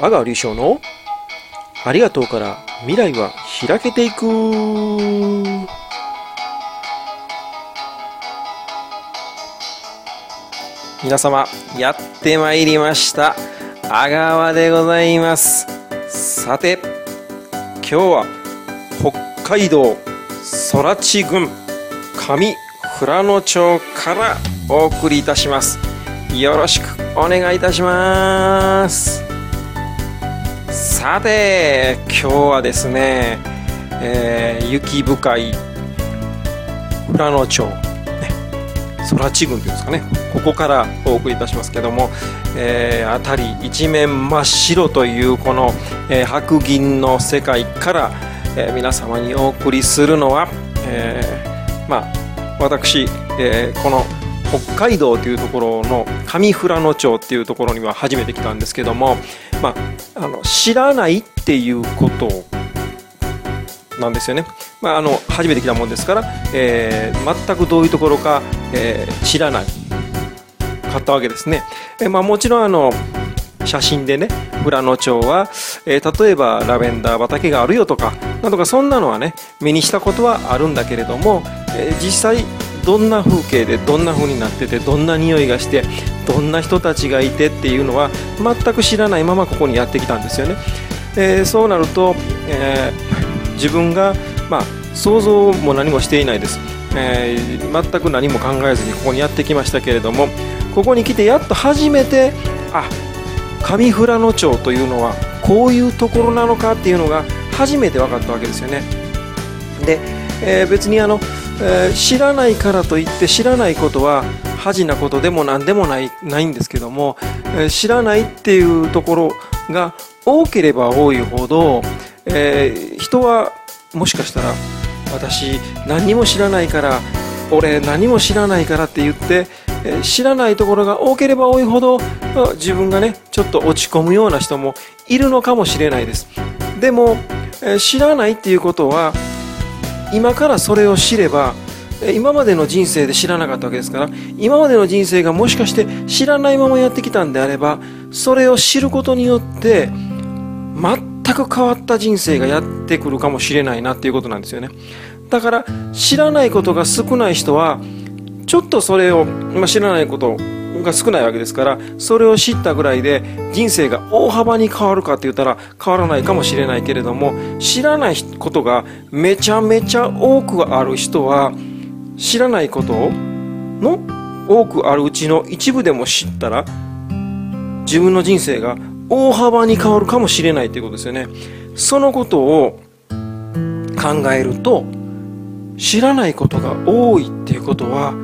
阿川隆翔のありがとうから未来は開けていく。皆様やってまいりました。阿川でございます。さて今日は北海道空知郡上富良野町からお送りいたします。よろしくお願いいたします。さて今日はですね、えー、雪深い富良野町、空知郡というんですかねここからお送りいたしますけども、えー、辺り一面真っ白というこの、えー、白銀の世界から、えー、皆様にお送りするのは、えー、まあ私、えー、この北海道というところの上富良野町っていうところには初めて来たんですけども、まあ、あの知らないっていうことなんですよね。まあ、あの初めて来たもんですから、えー、全くどういうところか、えー、知らないかったわけですね。えー、まあ、もちろんあの写真でね富良野町は、えー、例えばラベンダー畑があるよとかなんとかそんなのはね目にしたことはあるんだけれども、えー、実際どんな風景でどんな風になっててどんな匂いがしてどんな人たちがいてっていうのは全く知らないままここにやってきたんですよね。え、そうなると、えー、自分が、まあ、想像も何もしていないです、えー、全く何も考えずにここにやってきましたけれどもここに来てやっと初めてあ上富良野町というのはこういうところなのかっていうのが初めて分かったわけですよね。で、えー、別にあのえー、知らないからといって知らないことは恥なことでも何でもないないんですけども、えー、知らないっていうところが多ければ多いほど、えー、人はもしかしたら私何にも知らないから俺何も知らないからって言って、え知らないところが多ければ多いほど自分がねちょっと落ち込むような人もいるのかもしれないです。でも、え知らないっていうことは今からそれを知れば今までの人生で知らなかったわけですから今までの人生がもしかして知らないままやってきたんであればそれを知ることによって全く変わった人生がやってくるかもしれないなっていうことなんですよね。だから知らないことが少ない人はちょっとそれを、まあ、知らないことが少ないわけですからそれを知ったぐらいで人生が大幅に変わるかって言ったら変わらないかもしれないけれども知らないことがめちゃめちゃ多くある人は知らないことの多くあるうちの一部でも知ったら自分の人生が大幅に変わるかもしれないということですよね。そのことを考えると知らないことが多いっていうことは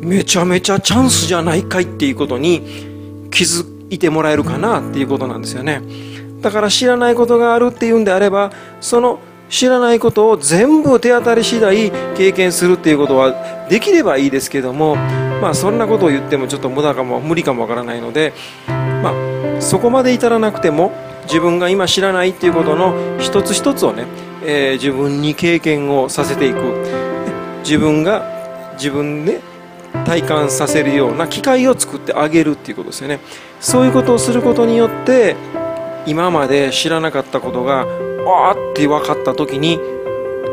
めちゃめちゃチャンスじゃないかいっていうことに気づいてもらえるかなっていうことなんですよね。だから知らないことがあるっていうんであればその知らないことを全部手当たり次第経験するっていうことはできればいいですけどもまあそんなことを言ってもちょっと無駄かも無理かもわからないのでまあそこまで至らなくても自分が今知らないっていうことの一つ一つをね、えー、自分に経験をさせていく。自分が自分で体感させるような機会を作ってあげるっていうことですよね。そういうことをすることによって今まで知らなかったことがあーって分かった時に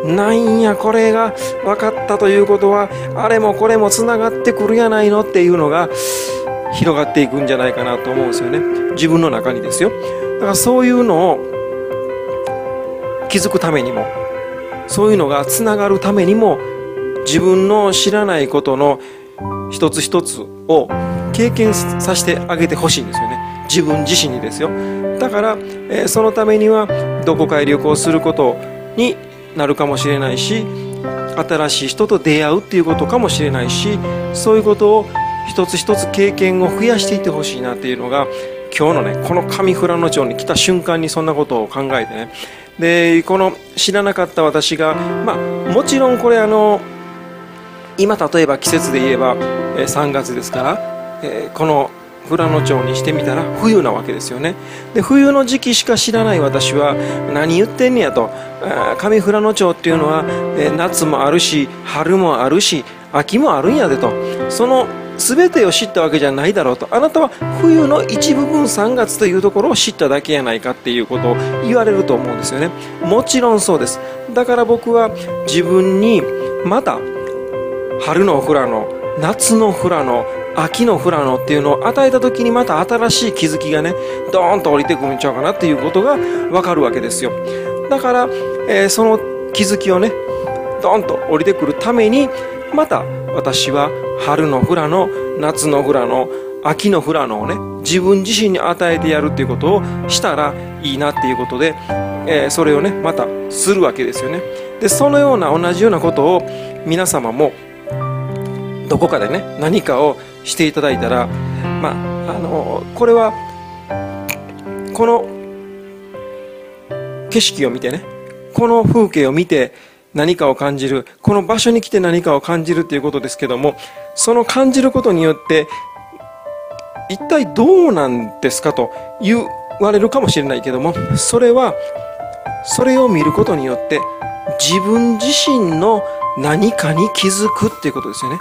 なんやこれが分かったということはあれもこれもつながってくるやないのっていうのが広がっていくんじゃないかなと思うんですよね。自分の中にですよ。だからそういうのを気づくためにもそういうのがつながるためにも自分の知らないことの一つ一つを経験させてあげてほしいんですよね。自分自身にですよ。だから、えー、そのためにはどこかへ旅行することになるかもしれないし新しい人と出会うっていうことかもしれないしそういうことを一つ一つ経験を増やしていってほしいなっていうのが今日のねこの上富良野町に来た瞬間にそんなことを考えてね。でこの知らなかった私がまあもちろんこれあの今例えば季節で言えばえ3月ですから、えこの富良野町にしてみたら冬なわけですよね。で冬の時期しか知らない私は何言ってんねやと上富良野町っていうのはえ夏もあるし春もあるし秋もあるんやでと。その全てを知ったわけじゃないだろうと。あなたは冬の一部分3月というところを知っただけやないかっていうことを言われると思うんですよね。もちろんそうです。だから僕は自分にまた春の富良野夏の富良野秋の富良野っていうのを与えた時にまた新しい気づきがねドーンと降りてくるんちゃうかなっていうことが分かるわけですよ。だから、えー、その気づきをねドーンと降りてくるためにまた私は春の富良野夏の富良野秋の富良野をね自分自身に与えてやるっていうことをしたらいいなっていうことで、えー、それをねまたするわけですよね。でそのような同じようなことを皆様もどこかでね何かをしていただいたらまああのこれはこの景色を見てねこの風景を見て何かを感じるこの場所に来て何かを感じるっていうことですけどもその感じることによって一体どうなんですかと言われるかもしれないけどもそれはそれを見ることによって自分自身の何かに気づくっていうことですよね。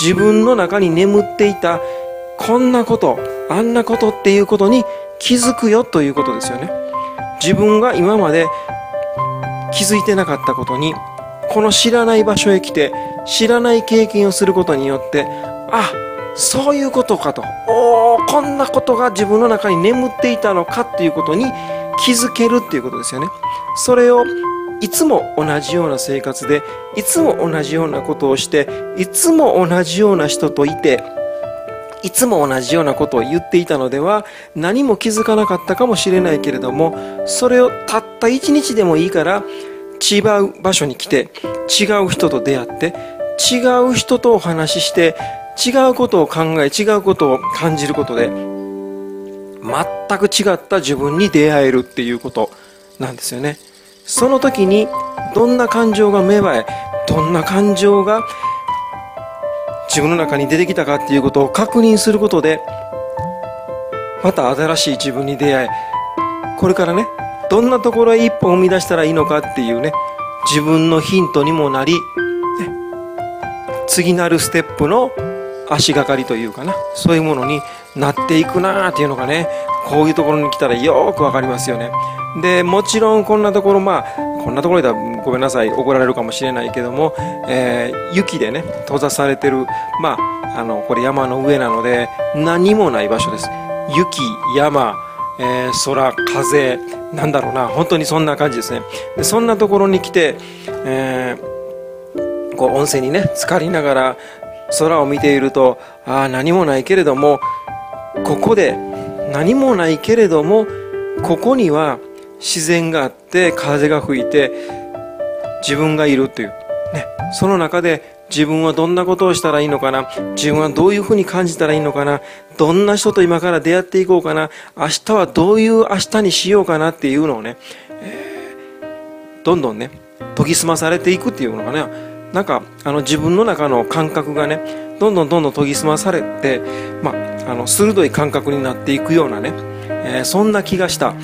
自分の中に眠っていたこんなことあんなことっていうことに気づくよということですよね。自分が今まで気づいてなかったことにこの知らない場所へ来て知らない経験をすることによってあそういうことかと。おおこんなことが自分の中に眠っていたのかっていうことに気づけるっていうことですよね。それをいつも同じような生活でいつも同じようなことをしていつも同じような人といていつも同じようなことを言っていたのでは何も気づかなかったかもしれないけれどもそれをたった一日でもいいから違う場所に来て違う人と出会って違う人とお話しして違うことを考え違うことを感じることで全く違った自分に出会えるっていうことなんですよね。その時にどんな感情が芽生えどんな感情が自分の中に出てきたかっていうことを確認することでまた新しい自分に出会えこれからねどんなところへ一歩踏み出したらいいのかっていうね自分のヒントにもなり、ね、次なるステップの足がかりというかなそういうものになっていくなーっていうのがねこういうところに来たらよーくわかりますよね。でもちろんこんなところまあこんなところではごめんなさい怒られるかもしれないけども、えー、雪でね閉ざされてるまああのこれ山の上なので何もない場所です。雪山、えー、空風なんだろうな本当にそんな感じですね。でそんなところに来て、えー、こう温泉にね浸かりながら空を見ているとああ何もないけれどもここで何もないけれどもここには自然があって風が吹いて自分がいるという、ね、その中で自分はどんなことをしたらいいのかな。自分はどういうふうに感じたらいいのかな。どんな人と今から出会っていこうかな。明日はどういう明日にしようかな。っていうのをね、えー、どんどんね研ぎ澄まされていくっていうのかな。なんかあの自分の中の感覚がねどんどんどんどん研ぎ澄まされて、まあ、あの鋭い感覚になっていくようなね、えー、そんな気がした。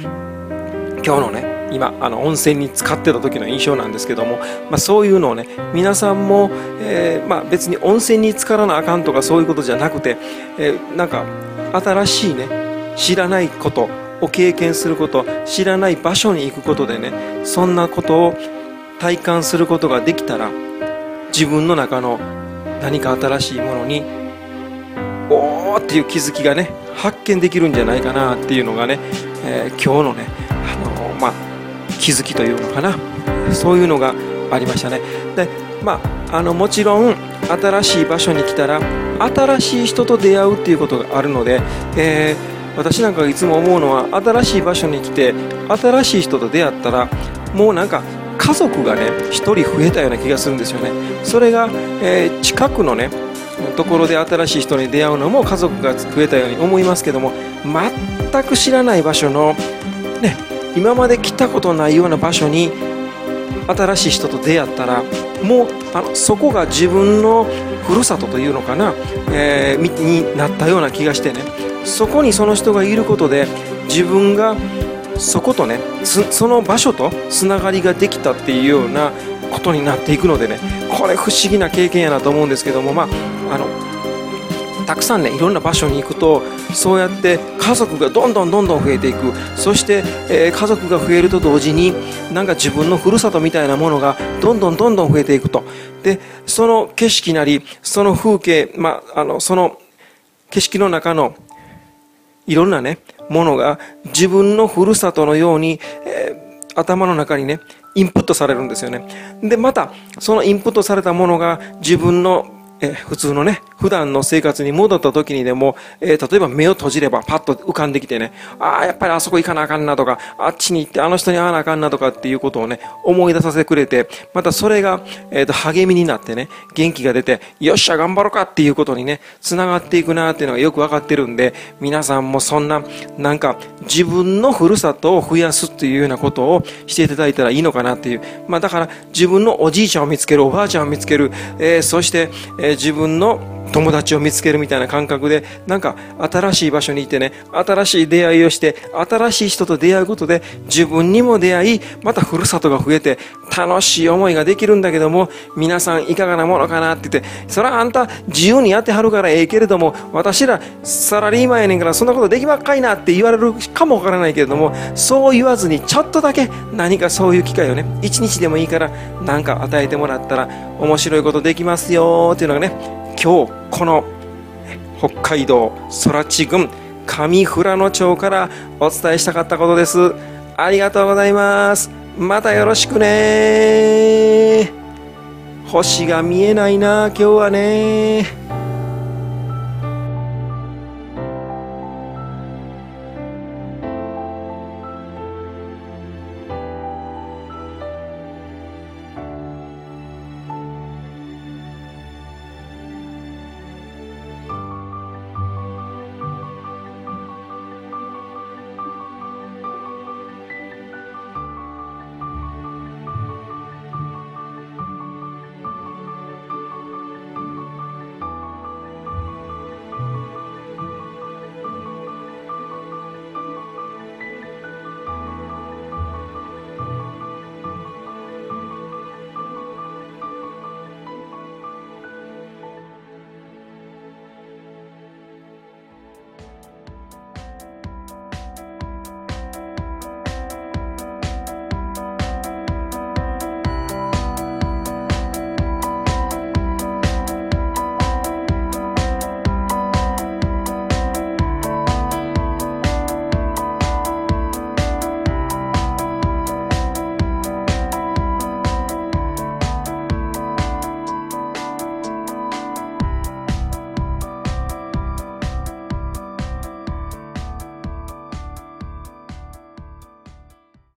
今日のね今あの温泉に使ってた時の印象なんですけども、まあ、そういうのをね皆さんも、えー、まあ、別に温泉に浸からなあかんとかそういうことじゃなくて、えー、なんか新しいね知らないことを経験すること知らない場所に行くことでねそんなことを体感することができたら自分の中の何か新しいものにおーっていう気づきがね発見できるんじゃないかなっていうのがね、えー、今日のね、の、まあ、気づきというのかな。そういうのがありましたね。でまああのもちろん新しい場所に来たら新しい人と出会うっていうことがあるので、えー、私なんかがいつも思うのは新しい場所に来て新しい人と出会ったらもうなんか家族がね1人増えたような気がするんですよね。それが、えー、近くのねところで新しい人に出会うのも家族が増えたように思いますけども全く知らない場所の、ね、今まで来たことないような場所に新しい人と出会ったらもうあのそこが自分のふるさとというのかな、えー、になったような気がしてね。そこにその人がいることで自分がそことねその場所とつながりができたっていうようなことになっていくのでね。これ不思議な経験やなと思うんですけどもまああのたくさんねいろんな場所に行くとそうやって家族がどんどんどんどん増えていく。そして、えー、家族が増えると同時になんか自分のふるさとみたいなものがどんどんどんどん増えていくと。でその景色なりその風景、まあ、のその景色の中のいろんなねものが自分のふるさとのように、えー、頭の中にねインプットされるんですよね。でまたそのインプットされたものが自分のえ普通のね、普段の生活に戻った時にでも、えー、例えば目を閉じればパッと浮かんできてね、ああ、やっぱりあそこ行かなあかんなとか、あっちに行ってあの人に会わなあかんなとかっていうことをね、思い出させてくれて、またそれが、えー、と励みになってね、元気が出て、よっしゃ、頑張ろうかっていうことにね、繋がっていくなっていうのがよくわかってるんで、皆さんもそんな、なんか、自分のふるさとを増やすっていうようなことをしていただいたらいいのかなっていう。まあだから、自分のおじいちゃんを見つける、おばあちゃんを見つける、えー、そして、えー、自分の友達を見つけるみたいな感覚でなんか新しい場所にいてね新しい出会いをして新しい人と出会うことで自分にも出会いまたふるさとが増えて楽しい思いができるんだけども皆さんいかがなものかなって言ってそれはあんた自由にやってはるからええけれども私らサラリーマンやねんからそんなことできばっかいなって言われるかもわからないけれどもそう言わずにちょっとだけ何かそういう機会をね一日でもいいから何か与えてもらったら面白いことできますよっていうのがね今日この北海道空知郡上富良野町からお伝えしたかったことです。ありがとうございます。またよろしくね。星が見えないな今日はね。